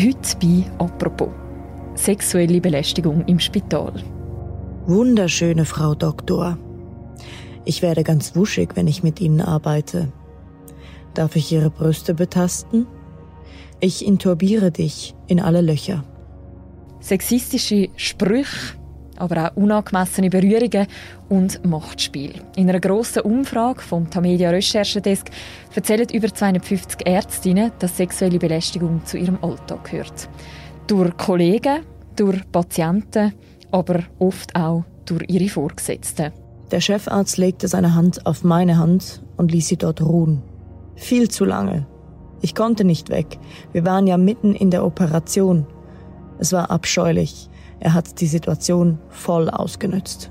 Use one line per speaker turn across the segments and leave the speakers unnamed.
Heute bei «Apropos» sexuelle Belästigung im Spital.
Wunderschöne Frau Doktor. Ich werde ganz wuschig, wenn ich mit Ihnen arbeite. Darf ich Ihre Brüste betasten? Ich inturbiere dich in alle Löcher.
Sexistische Sprüche, aber auch unangemessene Berührungen und Machtspiel. In einer grossen Umfrage vom Tamedia Recherchedesk erzählen über 250 Ärztinnen, dass sexuelle Belästigung zu ihrem Alltag gehört. Durch Kollegen, durch Patienten, aber oft auch durch ihre Vorgesetzten.
Der Chefarzt legte seine Hand auf meine Hand und ließ sie dort ruhen. Viel zu lange. Ich konnte nicht weg. Wir waren ja mitten in der Operation. Es war abscheulich. Er hat die Situation voll ausgenutzt.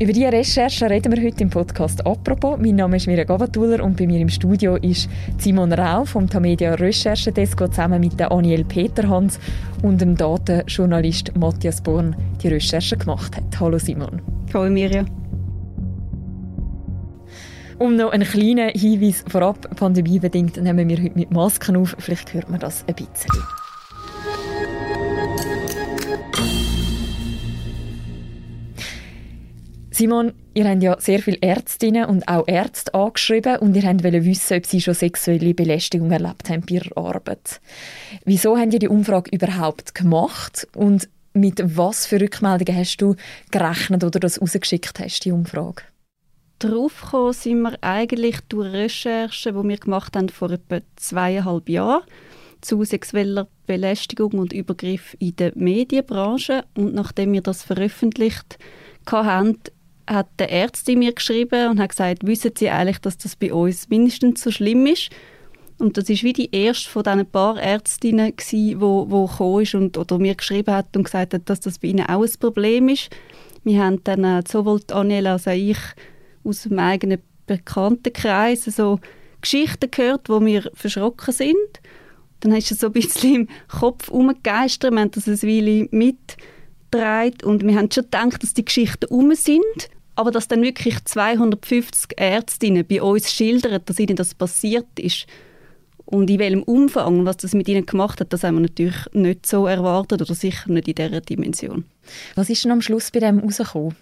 Über diese Recherche reden wir heute im Podcast «Apropos». Mein Name ist Mirja Gavatuller und bei mir im Studio ist Simon Rau vom Tamedia Recherchedesk, der zusammen mit der Aniel Peterhans und dem Datenjournalist Matthias Born die Recherche gemacht hat. Hallo Simon.
Hallo Mirja.
Um noch einen kleinen Hinweis vorab, pandemiebedingt nehmen wir heute mit Masken auf. Vielleicht hört man das ein bisschen. Simon, ihr habt ja sehr viele Ärztinnen und auch Ärzte angeschrieben und ihr wollt wissen, ob sie schon sexuelle Belästigung erlebt haben bei ihrer Arbeit. Wieso habt ihr die Umfrage überhaupt gemacht und mit was für Rückmeldungen hast du gerechnet oder das rausgeschickt hast, die Umfrage?
Darauf gekommen sind wir eigentlich durch Recherchen, die wir gemacht haben vor etwa zweieinhalb Jahren zu sexueller Belästigung und Übergriff in der Medienbranche. Und nachdem wir das veröffentlicht haben, hat der Ärztin mir geschrieben und hat gesagt, wissen Sie eigentlich, dass das bei uns mindestens so schlimm ist? Und das ist wie die erste von diesen paar Ärztinnen die wo, wo ist und oder mir geschrieben hat und gesagt hat, dass das bei ihnen auch ein Problem ist. Wir haben dann äh, sowohl Daniela als auch ich aus dem eigenen Bekanntenkreis so Geschichten gehört, wo wir verschrocken sind. Dann hast du so ein bisschen im Kopf umgegeistert, wir haben das ein Weile mitgetragen und wir haben schon gedacht, dass die Geschichten um sind aber dass dann wirklich 250 Ärztinnen bei uns schildern, dass ihnen das passiert ist und in welchem Umfang, was das mit ihnen gemacht hat, das haben wir natürlich nicht so erwartet oder sicher nicht in dieser Dimension.
Was ist denn am Schluss bei dem rausgekommen?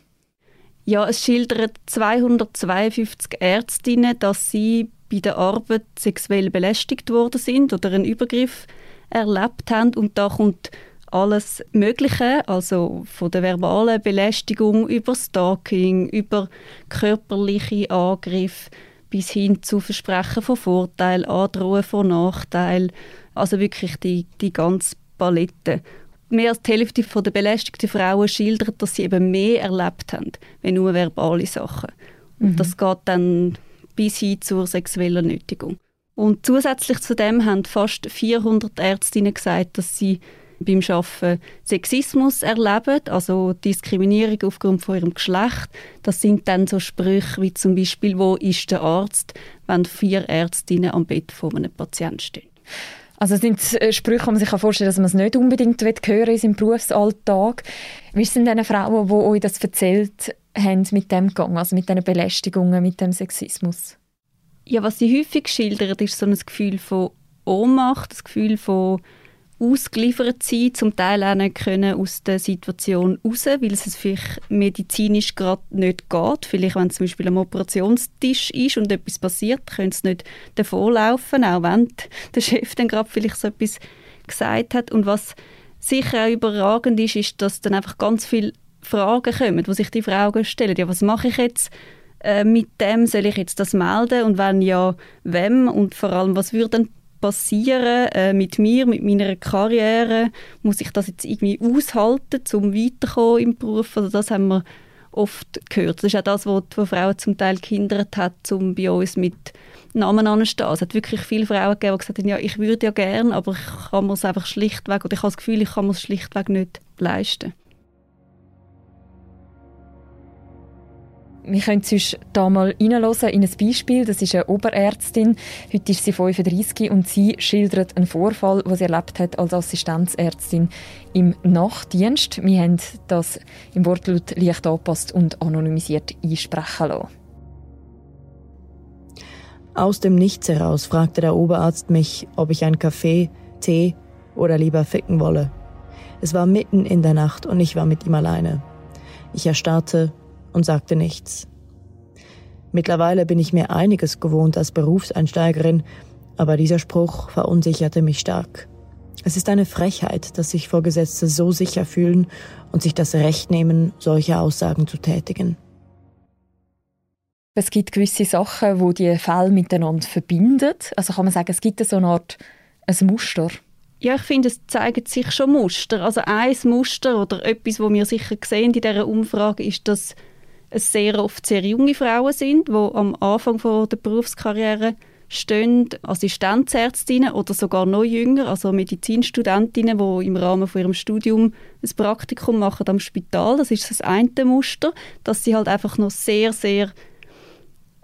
Ja, es schildern 252 Ärztinnen, dass sie bei der Arbeit sexuell belästigt worden sind oder einen Übergriff erlebt haben und da kommt alles Mögliche, also von der verbalen Belästigung über Stalking, über körperliche Angriffe bis hin zu Versprechen von Vorteil, Androhen von Nachteil, also wirklich die, die ganze Palette. Mehr als die Hälfte der belästigten Frauen schildert, dass sie eben mehr erlebt haben, wenn nur verbale Sachen. Und mhm. das geht dann bis hin zur sexuellen Nötigung. Und zusätzlich zu dem haben fast 400 Ärztinnen gesagt, dass sie beim Arbeiten Sexismus erleben, also Diskriminierung aufgrund von ihrem Geschlecht. Das sind dann so Sprüche wie zum Beispiel, wo ist der Arzt, wenn vier Ärztinnen am Bett von einem Patienten stehen.
Also sind äh, Sprüche, die man sich vorstellen kann, dass man es nicht unbedingt hören in seinem Berufsalltag. Wie sind denn Frauen, die euch das erzählt haben mit dem Gang, also mit diesen Belästigungen, mit dem Sexismus?
Ja, was sie häufig schildern, ist so ein Gefühl von Ohnmacht, das Gefühl von ausgeliefert sein, zum Teil auch nicht können aus der Situation raus, weil es vielleicht medizinisch gerade nicht geht. Vielleicht, wenn zum Beispiel am Operationstisch ist und etwas passiert, können sie nicht davonlaufen, auch wenn der Chef dann gerade vielleicht so etwas gesagt hat. Und was sicher auch überragend ist, ist, dass dann einfach ganz viele Fragen kommen, wo sich die Frauen stellen. Ja, was mache ich jetzt? Äh, mit dem soll ich jetzt das melden und wenn ja, wem und vor allem, was würde passieren äh, mit mir, mit meiner Karriere? Muss ich das jetzt irgendwie aushalten, um weiterzukommen im Beruf? Also das haben wir oft gehört. Das ist auch das, was Frauen zum Teil gehindert hat, um bei uns mit Namen anzustehen. Es hat wirklich viele Frauen gegeben, die gesagt haben, ja, ich würde ja gerne, aber ich kann es einfach schlichtweg, oder ich habe das Gefühl, ich kann mir es schlichtweg nicht leisten.
Wir können sonst da mal reinhören in ein Beispiel. Das ist eine Oberärztin. Heute ist sie 35 und sie schildert einen Vorfall, den sie erlebt hat als Assistenzärztin im Nachtdienst. Wir haben das im Wortlaut leicht angepasst und anonymisiert einsprechen lassen.
Aus dem Nichts heraus fragte der Oberarzt mich, ob ich einen Kaffee, Tee oder lieber ficken wolle. Es war mitten in der Nacht und ich war mit ihm alleine. Ich erstarrte und sagte nichts. Mittlerweile bin ich mir einiges gewohnt als Berufseinsteigerin, aber dieser Spruch verunsicherte mich stark. Es ist eine Frechheit, dass sich Vorgesetzte so sicher fühlen und sich das Recht nehmen, solche Aussagen zu tätigen.
Es gibt gewisse Sachen, wo die Fälle miteinander verbinden. Also kann man sagen, es gibt so eine Art ein Muster.
Ja, ich finde, es zeigen sich schon Muster. Also ein Muster oder etwas, wo wir sicher sehen in dieser Umfrage, ist, dass es sehr oft sehr junge Frauen sind, die am Anfang der Berufskarriere stehen Assistenzärztinnen oder sogar noch jünger, also Medizinstudentinnen, die im Rahmen von ihrem Studium ein Praktikum machen am Spital. Das ist das eine Muster, dass sie halt einfach noch sehr, sehr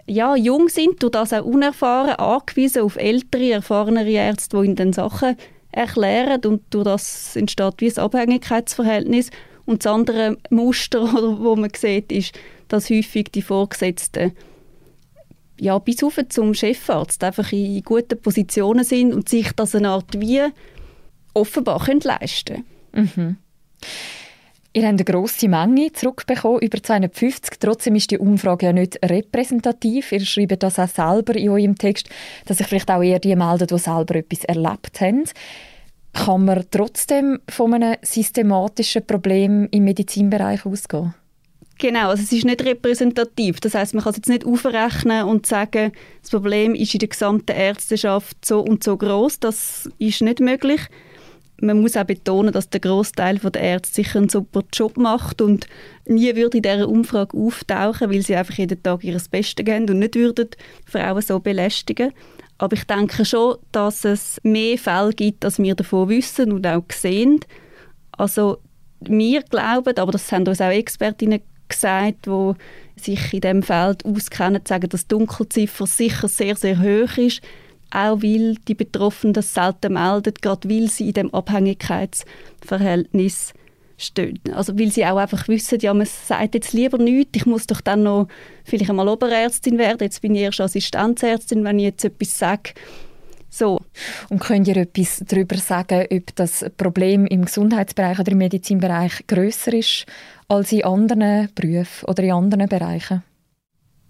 ja, jung sind, durch das auch unerfahren, angewiesen auf ältere, erfahrenere Ärzte, die ihnen dann Sachen erklären und durch das entsteht wie ein Abhängigkeitsverhältnis. Und das andere Muster, wo man sieht, ist, dass häufig die Vorgesetzten ja, bis auf zum Chefarzt einfach in guten Positionen sind und sich das eine Art wie offenbar können leisten
mhm. Ihr habt eine grosse Menge zurückbekommen, über 250. Trotzdem ist die Umfrage ja nicht repräsentativ. Ihr schreibt das auch selber in eurem Text, dass sich vielleicht auch eher die melden, die selber etwas erlebt haben. Kann man trotzdem von einem systematischen Problem im Medizinbereich ausgehen?
Genau, also es ist nicht repräsentativ. Das heißt, man kann es jetzt nicht aufrechnen und sagen, das Problem ist in der gesamten Ärzteschaft so und so groß. Das ist nicht möglich. Man muss auch betonen, dass der Großteil der Ärzte sicher einen super Job macht und nie würde in dieser Umfrage auftauchen, weil sie einfach jeden Tag ihr Bestes geben und nicht würden Frauen so belästigen. Aber ich denke schon, dass es mehr Fälle gibt, als wir davon wissen und auch sehen. Also wir glauben, aber das haben uns auch Expertinnen gesagt, die sich in diesem Feld auskennen, sagen, dass die Dunkelziffer sicher sehr, sehr hoch ist, auch weil die Betroffenen das selten melden, gerade weil sie in dem Abhängigkeitsverhältnis stehen. Also weil sie auch einfach wissen, ja, man sagt jetzt lieber nichts, ich muss doch dann noch vielleicht einmal Oberärztin werden, jetzt bin ich erst Assistenzärztin, wenn ich jetzt etwas sage. So.
Und könnt ihr etwas darüber sagen, ob das Problem im Gesundheitsbereich oder im Medizinbereich größer ist als in anderen Berufen oder in anderen Bereichen?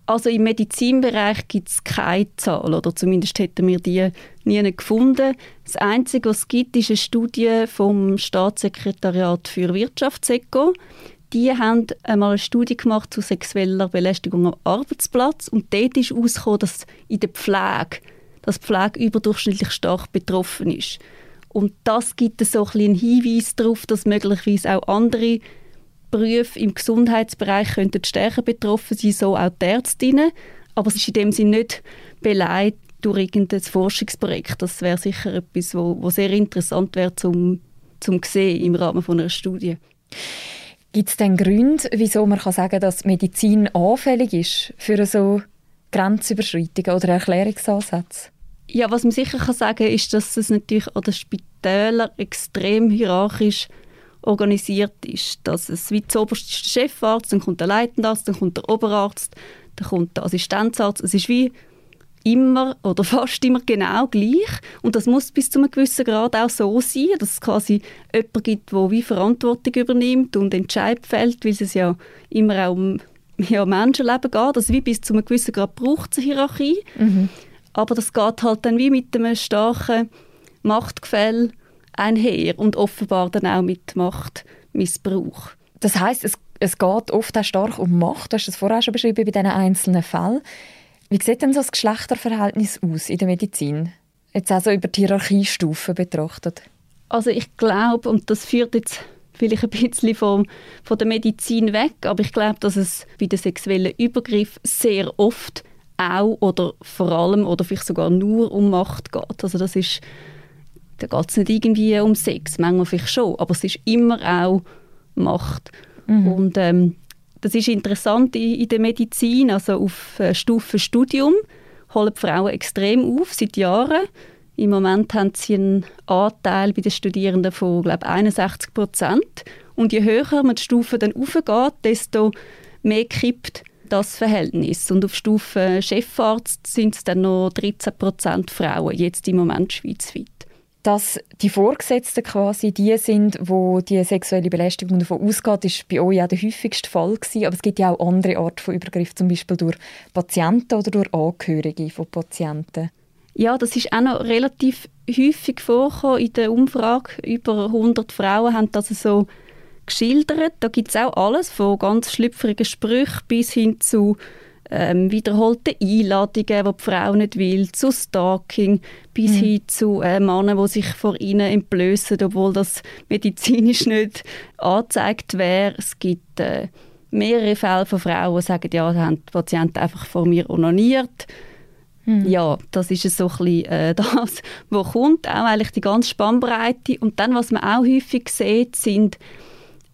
Also im Medizinbereich gibt es keine Zahl, oder zumindest hätten wir die nie gefunden. Das Einzige, was es gibt, ist eine Studie vom Staatssekretariat für Wirtschaft, SECO. Die haben einmal eine Studie gemacht zu sexueller Belästigung am Arbeitsplatz und dort ist herausgekommen, dass in der Pflege, dass Pflege überdurchschnittlich stark betroffen ist. Und das gibt so ein einen Hinweis darauf, dass möglicherweise auch andere Berufe im Gesundheitsbereich könnten stärker betroffen sein, so auch die Ärztinnen. Aber es ist in dem Sinne nicht beleidigt durch irgendein Forschungsprojekt. Das wäre sicher etwas, wo, wo sehr interessant wäre zum, zum sehen im Rahmen von einer Studie.
Gibt es denn Gründe, wieso man kann sagen dass Medizin anfällig ist für so Grenzüberschreitungen oder Erklärungsansätze?
Ja, was man sicher kann sagen ist, dass es natürlich an den Spitälern extrem hierarchisch organisiert ist. Dass es wie der oberste Chefarzt, dann kommt der Leitendarzt, dann kommt der Oberarzt, dann kommt der Assistenzarzt. Es ist wie immer oder fast immer genau gleich. Und das muss bis zu einem gewissen Grad auch so sein, dass es quasi jemanden gibt, der wie Verantwortung übernimmt und Entscheid fällt, weil es ja immer auch um ja, Menschenleben geht. Also wie bis zu einem gewissen Grad braucht es eine Hierarchie. Mhm. Aber das geht halt dann wie mit einem starken Machtgefälle einher und offenbar dann auch mit Machtmissbrauch.
Das heißt, es, es geht oft auch stark um Macht. Du hast es vorher schon beschrieben bei diesen einzelnen Fällen. Wie sieht denn so das Geschlechterverhältnis aus in der Medizin? Jetzt also über die Hierarchiestufen betrachtet.
Also ich glaube, und das führt jetzt vielleicht ein bisschen vom, von der Medizin weg, aber ich glaube, dass es bei den sexuellen Übergriff sehr oft auch oder vor allem oder vielleicht sogar nur um Macht geht. Also das ist da geht es nicht irgendwie um Sex, manchmal vielleicht schon, aber es ist immer auch Macht. Mhm. Und ähm, das ist interessant in, in, der Medizin, also auf äh, Stufe Studium holen die Frauen extrem auf, seit Jahren. Im Moment haben sie einen Anteil bei den Studierenden von glaube 61 Prozent. Und je höher man die Stufe dann aufgeht, desto mehr kippt das Verhältnis. Und auf Stufe Chefarzt sind es dann noch 13 Prozent Frauen, jetzt im Moment schweizweit
dass die Vorgesetzten quasi die sind, wo die sexuelle Belästigung davon ausgeht, ist bei euch auch der häufigste Fall gewesen. Aber es gibt ja auch andere Arten von Übergriff, zum Beispiel durch Patienten oder durch Angehörige von Patienten.
Ja, das ist auch noch relativ häufig vorgekommen in der Umfrage. Über 100 Frauen haben das so geschildert. Da gibt es auch alles, von ganz schlüpfrigen Sprüchen bis hin zu ähm, wiederholte Einladungen, die die Frau nicht will, zu Stalking, bis mhm. hin zu äh, Männern, die sich vor ihnen entblößen, obwohl das medizinisch nicht angezeigt wäre. Es gibt äh, mehrere Fälle von Frauen, die sagen, ja, haben die Patienten einfach vor mir onaniert. Mhm. Ja, das ist so ein bisschen, äh, das, was kommt, auch eigentlich die ganze Spannbreite. Und dann, was man auch häufig sieht, sind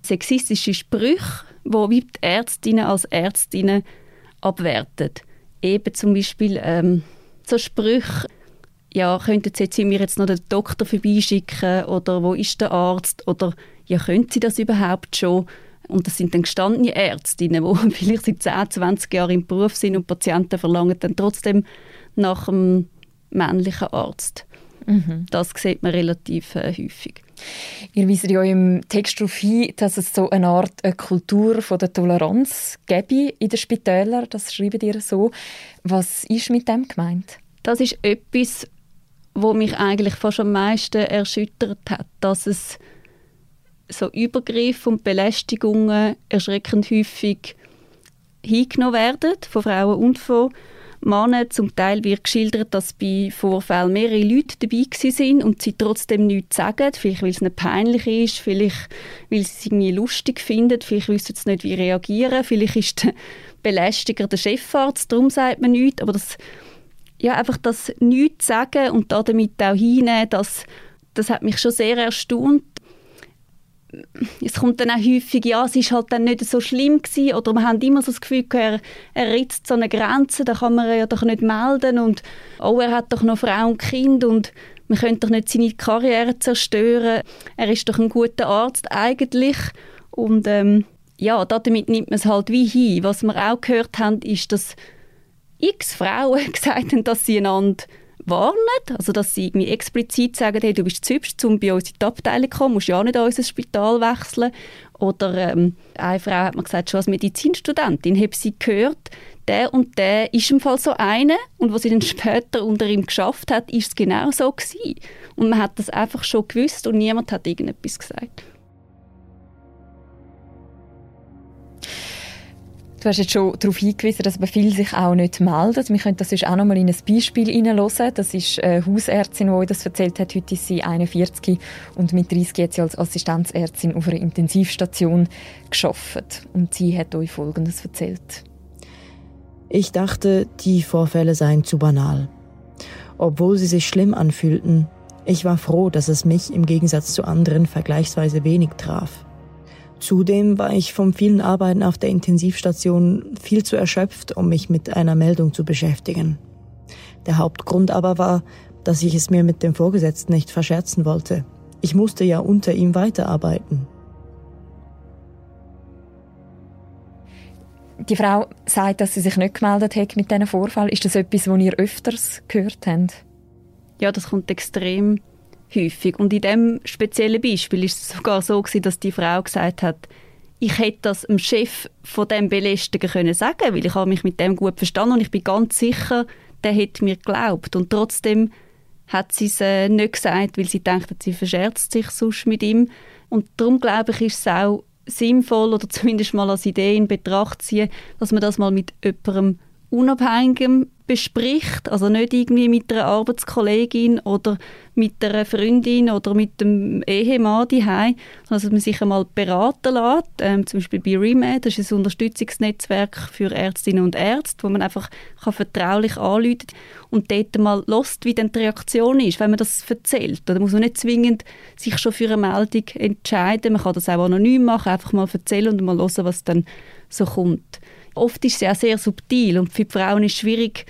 sexistische Sprüche, wo wie die Ärztinnen als Ärztinnen abwertet. Eben zum Beispiel ähm, so Sprüche, ja, könnten Sie jetzt mir jetzt noch den Doktor vorbeischicken oder wo ist der Arzt oder ja, können Sie das überhaupt schon? Und das sind dann gestandene Ärztinnen, die vielleicht seit 10, 20 Jahren im Beruf sind und Patienten verlangen dann trotzdem nach einem männlichen Arzt. Mhm. Das sieht man relativ äh, häufig.
Ihr weist ja im Text darauf hin, dass es so eine Art eine Kultur von der Toleranz gäbe in den Spitälern. Das schreibt ihr so. Was ist mit dem gemeint?
Das ist etwas, wo mich eigentlich fast am meisten erschüttert hat, dass es so Übergriffe und Belästigungen erschreckend häufig hingenommen werden von Frauen und von Männern. Zum Teil wird geschildert, dass bei Vorfällen mehrere Leute dabei sind und sie trotzdem nichts sagen. Vielleicht, weil es nicht peinlich ist, vielleicht, weil sie es irgendwie lustig finden, vielleicht wissen sie nicht, wie reagieren. Vielleicht ist der Belästiger der Chefarzt, darum sagt man nichts. Aber das, ja, einfach das nichts sagen und damit auch hinnehmen, das, das hat mich schon sehr erstaunt es kommt dann auch häufig, ja, es ist halt dann nicht so schlimm gewesen, oder man hat immer so das Gefühl, er, er ritzt so eine Grenze, da kann man ja doch nicht melden und oh, er hat doch noch Frau und Kind und man könnte doch nicht seine Karriere zerstören. Er ist doch ein guter Arzt eigentlich und ähm, ja, damit nimmt man es halt wie hin. Was wir auch gehört haben, ist, dass x Frauen gesagt haben, dass sie einander warnen, also dass sie irgendwie explizit sagen, hey, du bist zu hübsch, um bei uns in die Abteilung zu kommen, musst ja nicht an unser Spital wechseln. Oder ähm, eine Frau hat mir gesagt, schon als Medizinstudentin habe sie gehört, der und der ist im Fall so eine und was sie dann später unter ihm geschafft hat, ist es genau so gewesen. Und man hat das einfach schon gewusst und niemand hat irgendetwas gesagt.
Du hast jetzt schon darauf hingewiesen, dass aber viele sich auch nicht melden. Wir können das auch noch mal in ein Beispiel hineinhören. Das ist eine Hausärztin, die das erzählt hat. Heute ist sie 41 und mit 30 hat sie als Assistenzärztin auf einer Intensivstation geschafft. Und sie hat euch Folgendes erzählt.
Ich dachte, die Vorfälle seien zu banal. Obwohl sie sich schlimm anfühlten, ich war froh, dass es mich im Gegensatz zu anderen vergleichsweise wenig traf. Zudem war ich vom vielen Arbeiten auf der Intensivstation viel zu erschöpft, um mich mit einer Meldung zu beschäftigen. Der Hauptgrund aber war, dass ich es mir mit dem Vorgesetzten nicht verscherzen wollte. Ich musste ja unter ihm weiterarbeiten.
Die Frau sagt, dass sie sich nicht gemeldet hat mit diesem Vorfall. Ist das etwas, was ihr öfters gehört habt?
Ja, das kommt extrem häufig. Und in dem speziellen Beispiel ist es sogar so gewesen, dass die Frau gesagt hat, ich hätte das dem Chef von dem Belästiger können sagen, weil ich habe mich mit dem gut verstanden und ich bin ganz sicher, der hätte mir geglaubt. Und trotzdem hat sie es äh, nicht gesagt, weil sie denkt, sie verscherzt sich sonst mit ihm. Und darum glaube ich, ist es auch sinnvoll oder zumindest mal als Idee in Betracht ziehen, dass man das mal mit jemandem Unabhängigem bespricht, also nicht irgendwie mit einer Arbeitskollegin oder mit einer Freundin oder mit dem Ehemann daheim, sondern dass man sich einmal beraten lässt, ähm, zum Beispiel bei REMAD, das ist ein Unterstützungsnetzwerk für Ärztinnen und Ärzte, wo man einfach kann vertraulich anrufen und dort mal lost, wie dann die Reaktion ist, wenn man das erzählt. Da muss man nicht zwingend sich schon für eine Meldung entscheiden, man kann das auch anonym machen, einfach mal erzählen und mal hören, was dann so kommt. Oft ist es ja sehr subtil und für die Frauen ist es schwierig,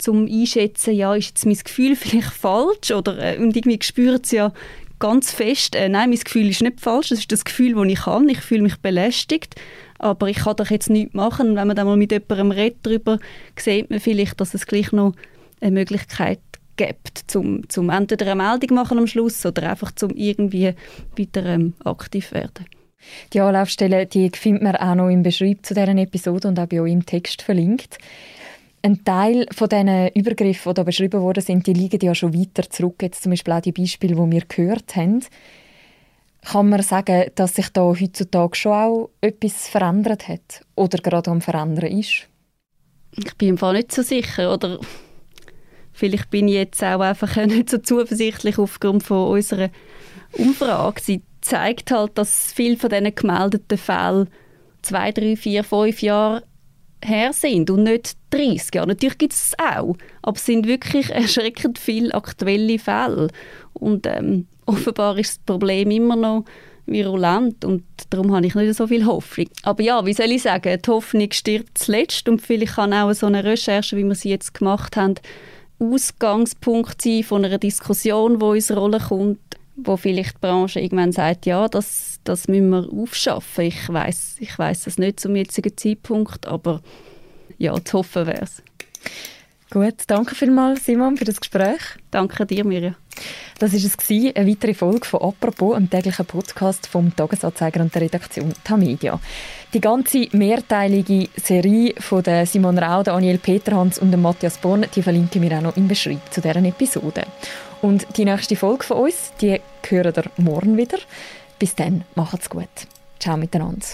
zum einschätzen, ja, ist jetzt mein Gefühl vielleicht falsch oder äh, und irgendwie spüren sie ja ganz fest, äh, nein, mein Gefühl ist nicht falsch, das ist das Gefühl, das ich habe, ich fühle mich belästigt, aber ich kann doch jetzt nichts machen. Und wenn man dann mal mit jemandem redet darüber, sieht man vielleicht, dass es gleich noch eine Möglichkeit gibt, zum, zum entweder eine Meldung machen am Schluss oder einfach zum irgendwie weiter ähm, aktiv werden.
Die Anlaufstelle die findet man auch noch im Beschreib zu dieser Episode und auch bei euch im Text verlinkt. Ein Teil von diesen Übergriffen, die hier beschrieben worden sind, die liegen ja schon weiter zurück. Jetzt zum Beispiel auch die Beispiele, die wir gehört haben. Kann man sagen, dass sich da heutzutage schon auch etwas verändert hat oder gerade am Verändern ist?
Ich bin Fall nicht so sicher. Oder vielleicht bin ich jetzt auch einfach nicht so zuversichtlich aufgrund von unserer Umfrage. Sie zeigt halt, dass viele von diesen gemeldeten Fällen zwei, drei, vier, fünf Jahre her sind und nicht 30 Jahre. Natürlich gibt es auch, aber es sind wirklich erschreckend viele aktuelle Fälle. Und ähm, offenbar ist das Problem immer noch virulent und darum habe ich nicht so viel Hoffnung. Aber ja, wie soll ich sagen, die Hoffnung stirbt zuletzt und vielleicht kann auch so eine Recherche, wie wir sie jetzt gemacht haben, Ausgangspunkt sein von einer Diskussion, die uns Rolle kommt, wo vielleicht die Branche irgendwann sagt, ja, das, das müssen wir aufschaffen. Ich weiß ich das nicht zum jetzigen Zeitpunkt, aber ja, zu hoffen wäre es.
Gut, danke vielmals Simon für das Gespräch.
Danke dir, Mirja.
Das war es, eine weitere Folge von «Apropos», einem täglichen Podcast vom Tagesanzeiger und der Redaktion Tamedia. Die ganze mehrteilige Serie von Simon Rau, Daniel Peterhans und Matthias Born, die verlinken wir auch noch im Beschreibung zu deren Episode. Und die nächste Folge von uns, die hören ihr morgen wieder. Bis dann, macht's gut. Ciao miteinander.